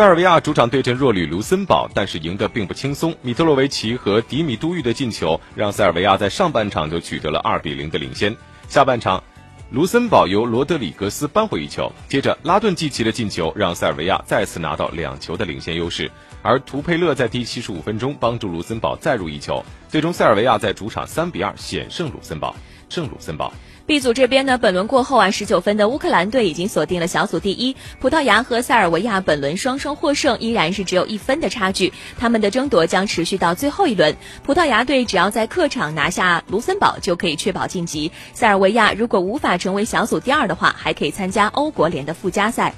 塞尔维亚主场对阵弱旅卢森堡，但是赢得并不轻松。米特洛维奇和迪米都域的进球让塞尔维亚在上半场就取得了二比零的领先。下半场，卢森堡由罗德里格斯扳回一球，接着拉顿季奇的进球让塞尔维亚再次拿到两球的领先优势。而图佩勒在第七十五分钟帮助卢森堡再入一球，最终塞尔维亚在主场三比二险胜卢森堡，圣卢森堡。B 组这边呢，本轮过后啊，十九分的乌克兰队已经锁定了小组第一。葡萄牙和塞尔维亚本轮双双获胜，依然是只有一分的差距。他们的争夺将持续到最后一轮。葡萄牙队只要在客场拿下卢森堡，就可以确保晋级。塞尔维亚如果无法成为小组第二的话，还可以参加欧国联的附加赛。